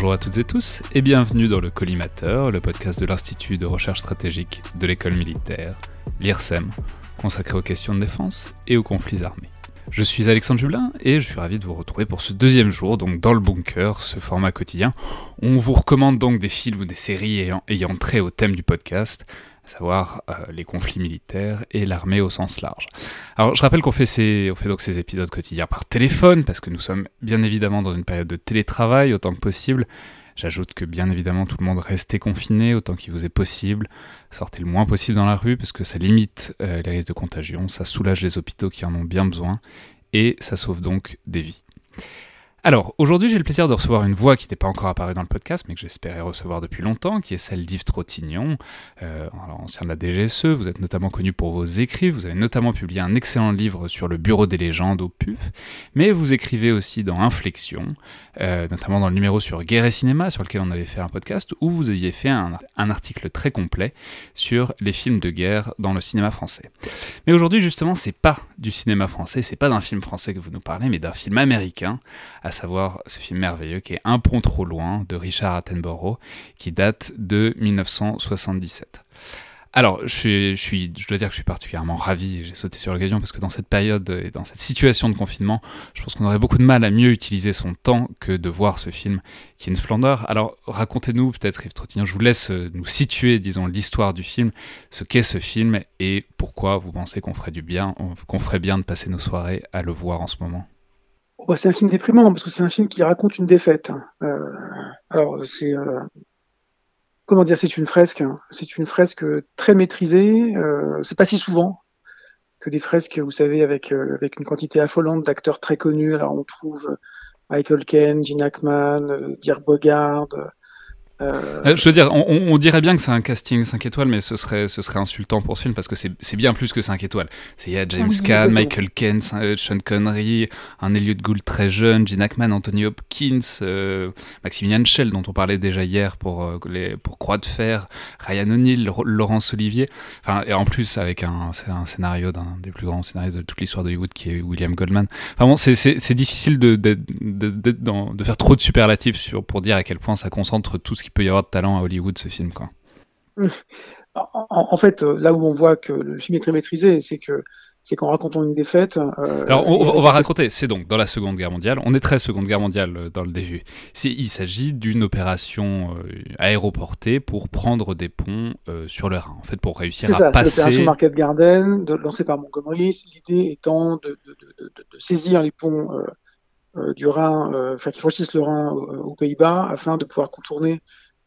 Bonjour à toutes et tous et bienvenue dans le Collimateur, le podcast de l'Institut de recherche stratégique de l'école militaire, l'IRSEM, consacré aux questions de défense et aux conflits armés. Je suis Alexandre Jublin et je suis ravi de vous retrouver pour ce deuxième jour, donc dans le bunker, ce format quotidien. On vous recommande donc des films ou des séries ayant, ayant trait au thème du podcast, savoir euh, les conflits militaires et l'armée au sens large. Alors je rappelle qu'on fait, ces, on donc ces épisodes quotidiens par téléphone, parce que nous sommes bien évidemment dans une période de télétravail autant que possible. J'ajoute que bien évidemment tout le monde restez confiné autant qu'il vous est possible, sortez le moins possible dans la rue parce que ça limite euh, les risques de contagion, ça soulage les hôpitaux qui en ont bien besoin et ça sauve donc des vies. Alors, aujourd'hui, j'ai le plaisir de recevoir une voix qui n'est pas encore apparue dans le podcast, mais que j'espérais recevoir depuis longtemps, qui est celle d'Yves Trottignon, euh, ancien de la DGSE. Vous êtes notamment connu pour vos écrits. Vous avez notamment publié un excellent livre sur le bureau des légendes au PUF, mais vous écrivez aussi dans Inflexion, euh, notamment dans le numéro sur Guerre et Cinéma, sur lequel on avait fait un podcast, où vous aviez fait un, article très complet sur les films de guerre dans le cinéma français. Mais aujourd'hui, justement, c'est pas du cinéma français, c'est pas d'un film français que vous nous parlez, mais d'un film américain savoir ce film merveilleux qui est Un pont trop loin de Richard Attenborough, qui date de 1977. Alors, je, suis, je dois dire que je suis particulièrement ravi, j'ai sauté sur l'occasion parce que dans cette période et dans cette situation de confinement, je pense qu'on aurait beaucoup de mal à mieux utiliser son temps que de voir ce film qui est une splendeur. Alors, racontez-nous peut-être, Yves Trottignon, je vous laisse euh, nous situer, disons, l'histoire du film, ce qu'est ce film et pourquoi vous pensez qu'on ferait du bien, qu'on ferait bien de passer nos soirées à le voir en ce moment. C'est un film déprimant parce que c'est un film qui raconte une défaite. Euh, alors c'est euh, comment dire, c'est une fresque. Hein. C'est une fresque très maîtrisée. Euh, c'est pas si souvent que des fresques, vous savez, avec euh, avec une quantité affolante d'acteurs très connus. Alors on trouve Michael Caine, Gene Hackman, Dirk Bogarde, euh, euh... Je veux dire, on, on, dirait bien que c'est un casting 5 étoiles, mais ce serait, ce serait insultant pour ce film parce que c'est bien plus que 5 étoiles. Il y a James Caan, Michael Caine, euh, Sean Connery, un Elliot Gould très jeune, Gene Hackman, Anthony Hopkins, euh, Maximilian Schell, dont on parlait déjà hier pour, euh, les, pour Croix de Fer, Ryan O'Neill, Laurence Olivier. Enfin, et en plus, avec un, un scénario d'un des plus grands scénaristes de toute l'histoire de Hollywood qui est William Goldman. Enfin bon, c'est difficile de, de, de, de, faire trop de superlatifs sur, pour dire à quel point ça concentre tout ce qui peut y avoir de talent à Hollywood ce film quoi. En, fait, euh, là où on voit que le film est très maîtrisé, c'est que c'est qu'en racontant une défaite. Euh, Alors, on, va raconter, c'est donc dans la Seconde Guerre mondiale, on est très Seconde Guerre mondiale euh, dans le début. Il s'agit d'une opération aéroportée pour prendre des ponts sur le Rhin, en fait, pour réussir à ça, passer. L'opération Market Garden, lancée par Montgomery, l'idée étant de, de, de, de, saisir les ponts du Rhin, enfin, qui franchissent le Rhin aux Pays-Bas, afin de pouvoir contourner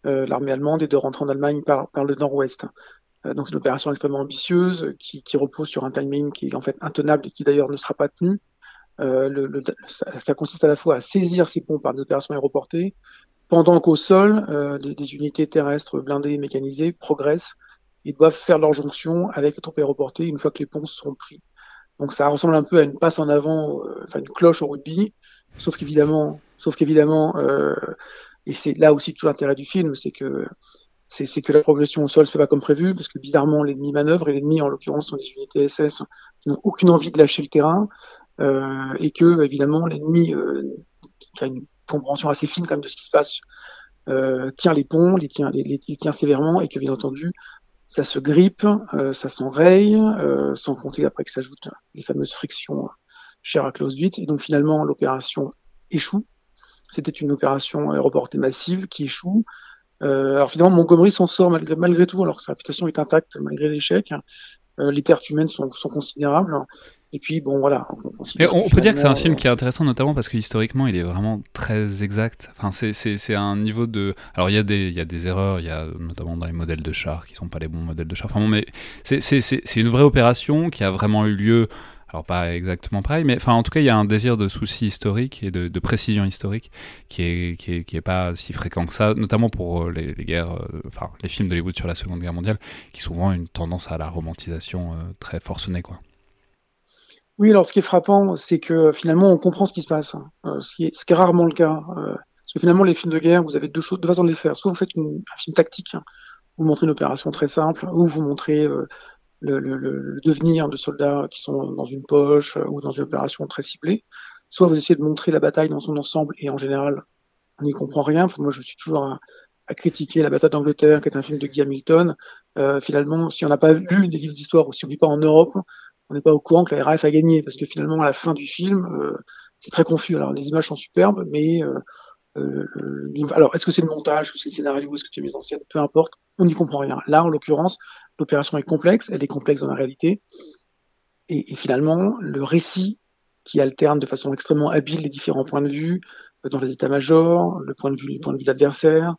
euh, l'armée allemande et de rentrer en Allemagne par, par le nord-ouest. Euh, donc c'est une opération extrêmement ambitieuse qui, qui, repose sur un timing qui est en fait intenable et qui d'ailleurs ne sera pas tenu. Euh, le, le, ça, ça, consiste à la fois à saisir ces ponts par des opérations aéroportées, pendant qu'au sol, euh, des, des, unités terrestres blindées et mécanisées progressent et doivent faire leur jonction avec les troupes aéroportées une fois que les ponts sont pris. Donc ça ressemble un peu à une passe en avant, euh, enfin une cloche au rugby, sauf qu'évidemment, sauf qu'évidemment, euh, et c'est là aussi tout l'intérêt du film, c'est que c'est que la progression au sol se fait pas comme prévu, parce que bizarrement l'ennemi manœuvre, et l'ennemi en l'occurrence sont des unités SS qui n'ont aucune envie de lâcher le terrain, euh, et que évidemment l'ennemi euh, qui a une compréhension assez fine quand de ce qui se passe tient les ponts, les tient, les, tient sévèrement, et que bien entendu ça se grippe, ça s'enraye, sans compter après que s'ajoutent les fameuses frictions chères à Clausewitz, et donc finalement l'opération échoue c'était une opération aéroportée massive qui échoue. Euh, alors finalement, Montgomery s'en sort malgré, malgré tout, alors que sa réputation est intacte malgré l'échec. Euh, les pertes humaines sont, sont, considérables. Et puis, bon, voilà. On, on peut dire que c'est un film qui est intéressant, notamment parce que historiquement, il est vraiment très exact. Enfin, c'est un niveau de. Alors, il y, a des, il y a des erreurs, il y a notamment dans les modèles de chars qui sont pas les bons modèles de chars. Enfin, bon, mais c'est une vraie opération qui a vraiment eu lieu alors pas exactement pareil, mais enfin en tout cas il y a un désir de souci historique et de, précision historique qui est, qui est, qui pas si fréquent que ça, notamment pour euh, les, guerres, euh, enfin les films d'Hollywood sur la Seconde Guerre mondiale, qui sont vraiment une tendance à la romantisation euh, très forcenée quoi. Oui, alors ce qui est frappant, c'est que finalement on comprend ce qui se passe, euh, ce, qui est, rarement le cas. Parce que finalement les films de guerre, vous avez deux choses, deux façons de les faire. Soit vous faites un film tactique, hein, vous montrez une opération très simple, ou vous montrez le, devenir de soldats qui sont dans une poche euh, ou dans une opération très ciblée. Soit vous essayez de montrer la bataille dans son ensemble et en général, on n'y comprend rien. moi, je suis toujours à, critiquer La bataille d'Angleterre, qui est un film de Guy Hamilton. Euh, finalement, si on n'a pas lu des livres d'histoire ou si on ne vit pas en Europe, on n'est pas au courant que la RAF a gagné, parce que finalement, à la fin du film, euh, c'est très confus. Alors, les images sont superbes, mais alors, est-ce que c'est le montage, ou c'est le scénario, est-ce que c'est mis en scène? Peu importe, on n'y comprend rien. Là, en l'occurrence, l'opération est complexe, elle est complexe dans la réalité, et, finalement, le récit qui alterne de façon extrêmement habile les différents points de vue euh, dans les états-majors, le point de vue, les points de vue de l'adversaire,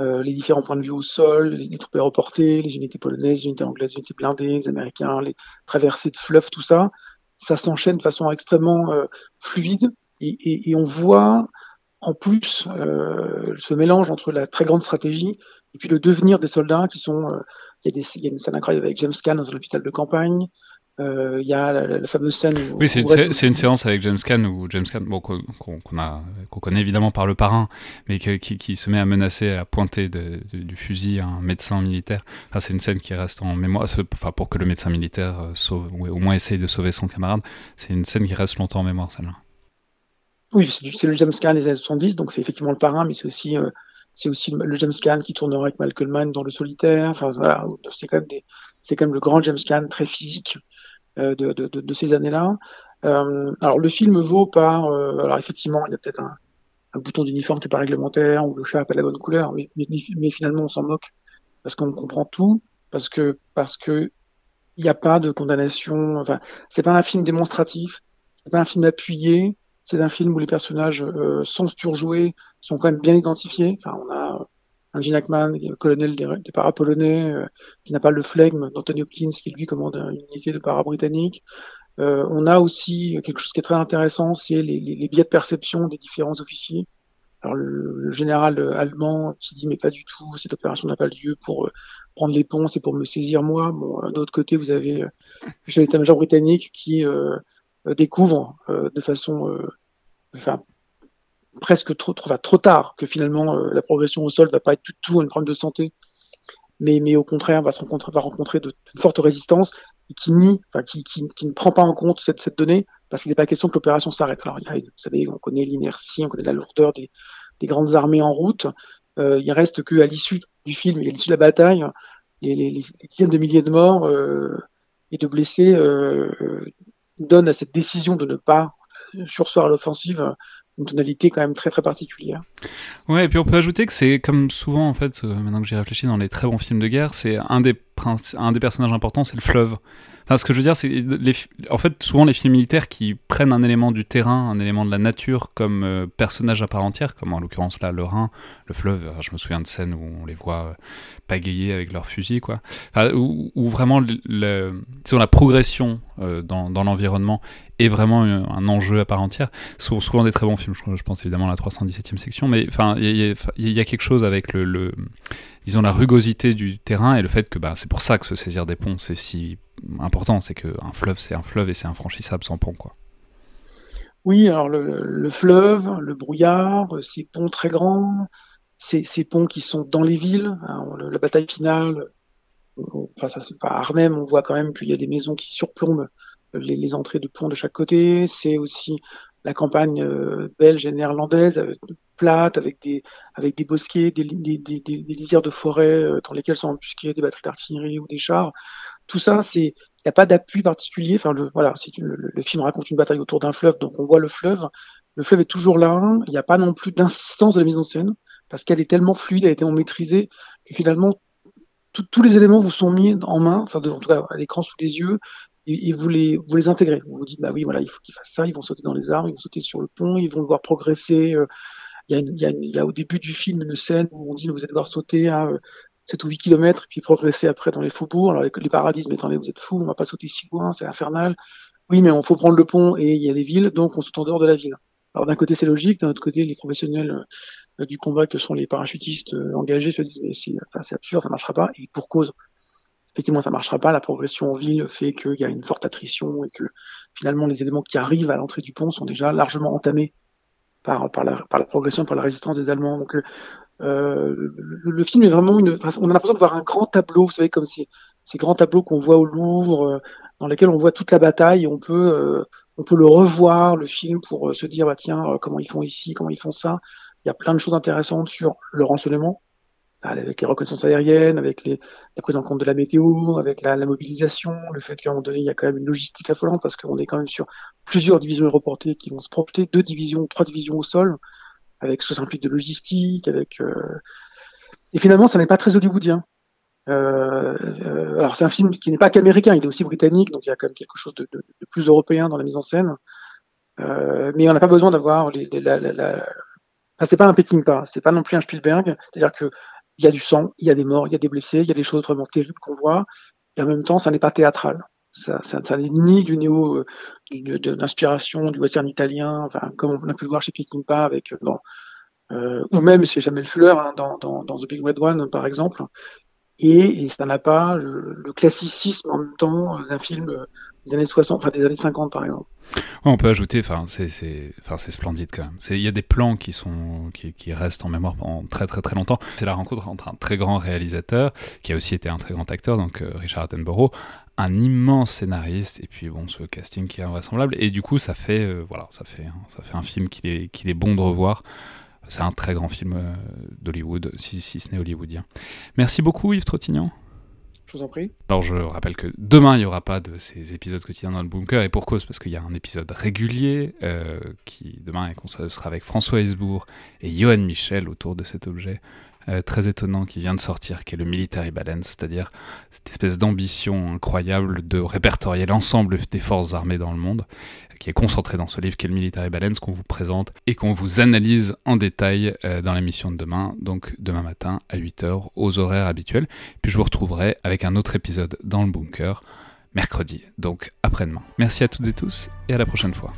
euh, les différents points de vue au sol, les, troupes aéroportées, les unités polonaises, les unités anglaises, les unités blindées, les Américains, les traversées de fleuves, tout ça, ça s'enchaîne de façon extrêmement euh, fluide. Et, on voit en plus euh, ce mélange entre la très grande stratégie et puis le devenir des soldats qui sont. Euh, il y, a des, il y a une scène incroyable avec James Caan dans un hôpital de campagne. Euh, il y a la, fameuse scène. oui, c'est une, une, séance avec James Caan où James Caan, bon, qu'on connaît évidemment par le parrain, mais qui, qui, se met à menacer, à pointer de, du fusil un médecin militaire. Enfin, c'est une scène qui reste en mémoire, enfin, pour que le médecin militaire euh, sauve, ou au moins essaye de sauver son camarade. C'est une scène qui reste longtemps en mémoire, celle-là. Oui, c'est le James Caan des années 70, donc c'est effectivement le parrain, mais c'est aussi, euh, c'est aussi le James Caan qui tournera avec Malcolm Mann dans Le Solitaire. Enfin, voilà, c'est quand même quand même le grand James Caan très physique euh, de, de, de, ces années-là. Euh, alors le film vaut par, euh, alors effectivement, il y a peut-être un, un, bouton d'uniforme qui n'est pas réglementaire ou le chat n'a pas la bonne couleur, mais, mais, finalement on s'en moque parce qu'on comprend tout, parce que parce que il n'y a pas de condamnation. Enfin, c'est pas un film démonstratif, c'est pas un film appuyé. C'est un film où les personnages euh, sont surjoués, sont quand même bien identifiés. Enfin, on a un Gene Hackman, colonel des, des polonais euh, qui n'a pas le flegme d'Anthony Hopkins, qui lui commande une unité de para-britannique. Euh, on a aussi quelque chose qui est très intéressant, c'est les, biais de perception des différents officiers. Alors le, général allemand qui dit mais pas du tout, cette opération n'a pas lieu pour euh, prendre les ponts, c'est pour me saisir moi. Bon, d'un autre côté, vous avez euh, l'état-major britannique qui euh, découvre de façon, enfin presque trop, trop, trop tard que finalement euh, la progression au sol va pas être du tout un problème de santé, mais, mais au contraire va, se rencontrer, va rencontrer de, de fortes résistances et qui nie, qui, qui, qui, ne prend pas en compte cette, cette donnée parce qu'il n'est pas question que l'opération s'arrête. Alors, vous savez, on connaît l'inertie, on connaît la lourdeur des, des grandes armées en route. Euh, il reste qu'à l'issue du film et à l'issue de la bataille, les, dizaines de milliers de morts euh, et de blessés donnent à cette décision de ne pas sursoir à l'offensive une tonalité quand même très très particulière. Ouais, et puis on peut ajouter que c'est comme souvent en fait, euh, maintenant que j'y réfléchis dans les très bons films de guerre, c'est un des un des personnages importants, c'est le fleuve. Ce que je veux dire, c'est les... en fait souvent les films militaires qui prennent un élément du terrain, un élément de la nature comme euh, personnage à part entière, comme en l'occurrence là le Rhin, le fleuve. je me souviens de scènes où on les voit euh, pagayer avec leurs fusils, quoi. Enfin, où, vraiment le, le... la progression dans, dans l'environnement est vraiment un enjeu à part entière. Souvent, souvent des très bons films, je, pense évidemment à la 317e section, mais enfin, il y, a quelque chose avec le, disons, la rugosité du terrain et le fait que bah, c'est pour ça que se saisir des ponts, c'est si important, c'est qu'un fleuve, c'est un fleuve et c'est infranchissable sans pont, quoi. Oui, alors le, le, fleuve, le brouillard, ces ponts très grands, ces, ces ponts qui sont dans les villes, hein, la bataille finale, enfin ça c'est pas Arnhem, on voit quand même qu'il y a des maisons qui surplombent les, les, entrées de ponts de chaque côté. C'est aussi la campagne euh, belge et néerlandaise, plate, avec des, avec des bosquets, des, lisières de forêt euh, dans lesquelles sont embusquées des batteries d'artillerie ou des chars. Tout ça, c'est il n'y a pas d'appui particulier. Enfin, le, voilà, le, film raconte une bataille autour d'un fleuve, donc on voit le fleuve. Le fleuve est toujours là. Il n'y a pas non plus d'insistance de la mise en scène parce qu'elle est tellement fluide, elle est tellement maîtrisée que finalement tous les éléments vous sont mis en main, enfin de, tout à l'écran sous les yeux, et, vous les vous intégrez. Vous vous dites bah oui voilà il faut qu'ils fassent ça, ils vont sauter dans les arbres, ils vont sauter sur le pont, ils vont devoir progresser. Euh, il y, a au début du film une scène où on dit vous allez devoir sauter à 7 euh, ou 8 km puis progresser après dans les faubourgs. Alors les, les paradis mais attendez vous êtes fous, on va pas sauter si loin, c'est infernal. Oui mais on faut prendre le pont et il y a des villes donc on saute en dehors de la ville. Alors d'un côté c'est logique, d'un autre côté les professionnels euh, du combat que sont les parachutistes engagés se disent c'est absurde, ça marchera pas et pour cause effectivement, ça marchera pas. La progression en ville fait qu'il y a une forte attrition et que finalement, les éléments qui arrivent à l'entrée du pont sont déjà largement entamés par, la, progression, par la résistance des Allemands. Donc, euh, le, film est vraiment une. on a l'impression de voir un grand tableau, vous savez, comme ces, grands tableaux qu'on voit au Louvre, euh, dans lesquels on voit toute la bataille. Et on peut, euh, on peut le revoir, le film, pour se dire, bah, tiens, comment ils font ici, comment ils font ça. il y a plein de choses intéressantes sur le renseignement, avec les reconnaissances aériennes, avec les, la prise en compte de la météo, avec la, la mobilisation, le fait qu'à un moment donné, il y a quand même une logistique affolante parce qu'on est quand même sur plusieurs divisions aéroportées qui vont se projeter, deux divisions, trois divisions au sol, avec ce que de logistique, avec... Euh... Et finalement, ça n'est pas très hollywoodien. Euh, euh, alors c'est un film qui n'est pas qu'américain, il est aussi britannique, donc il y a quand même quelque chose de, de, de plus européen dans la mise en scène. Euh, mais on n'a pas besoin d'avoir les, les, la, la, la... Enfin, c'est pas un Pékin pas, c'est pas non plus un Spielberg, c'est-à-dire que il y a du sang, il y a des morts, il y a des blessés, il y a des choses vraiment terribles qu'on voit, et en même temps, ça n'est pas théâtral. Ça, n'est ni du néo, euh, de, de l'inspiration du western italien, enfin, comme on a pu le voir chez Peckinpah avec, euh, euh, ou même chez Jamel Fuller hein, dans, The Big Red One, par exemple. Et, ça n'a pas le, classicisme en même temps d'un film des années 60, enfin des années 50 par exemple. on peut ajouter, c'est, splendide quand même. Il y a des plans qui sont, qui, qui, restent en mémoire pendant très très très longtemps. C'est la rencontre entre un très grand réalisateur qui a aussi été un très grand acteur, donc euh, Richard Attenborough, un immense scénariste et puis bon ce casting qui est invraisemblable. Et du coup ça fait, euh, voilà, ça fait, ça fait un film qu'il est, qu'il est bon de revoir. C'est un très grand film euh, d'Hollywood, si, si ce n'est hollywoodien. Merci beaucoup Yves Trottignan. Je vous en prie. Alors je rappelle que demain il n'y aura pas de ces épisodes quotidiens dans le bunker et pour cause parce qu'il y a un épisode régulier euh, qui demain sera avec François Hesbourg et Johan Michel autour de cet objet euh, très étonnant qui vient de sortir, qui est le Military Balance, c'est-à-dire cette espèce d'ambition incroyable de répertorier l'ensemble des forces armées dans le monde, qui est concentré dans ce livre qui est le Military Balance qu'on vous présente et qu'on vous analyse en détail euh, dans l'émission de demain, donc demain matin à 8h aux horaires habituels. Puis je vous retrouverai avec un autre épisode dans le bunker mercredi, donc après-demain. Merci à toutes et tous et à la prochaine fois.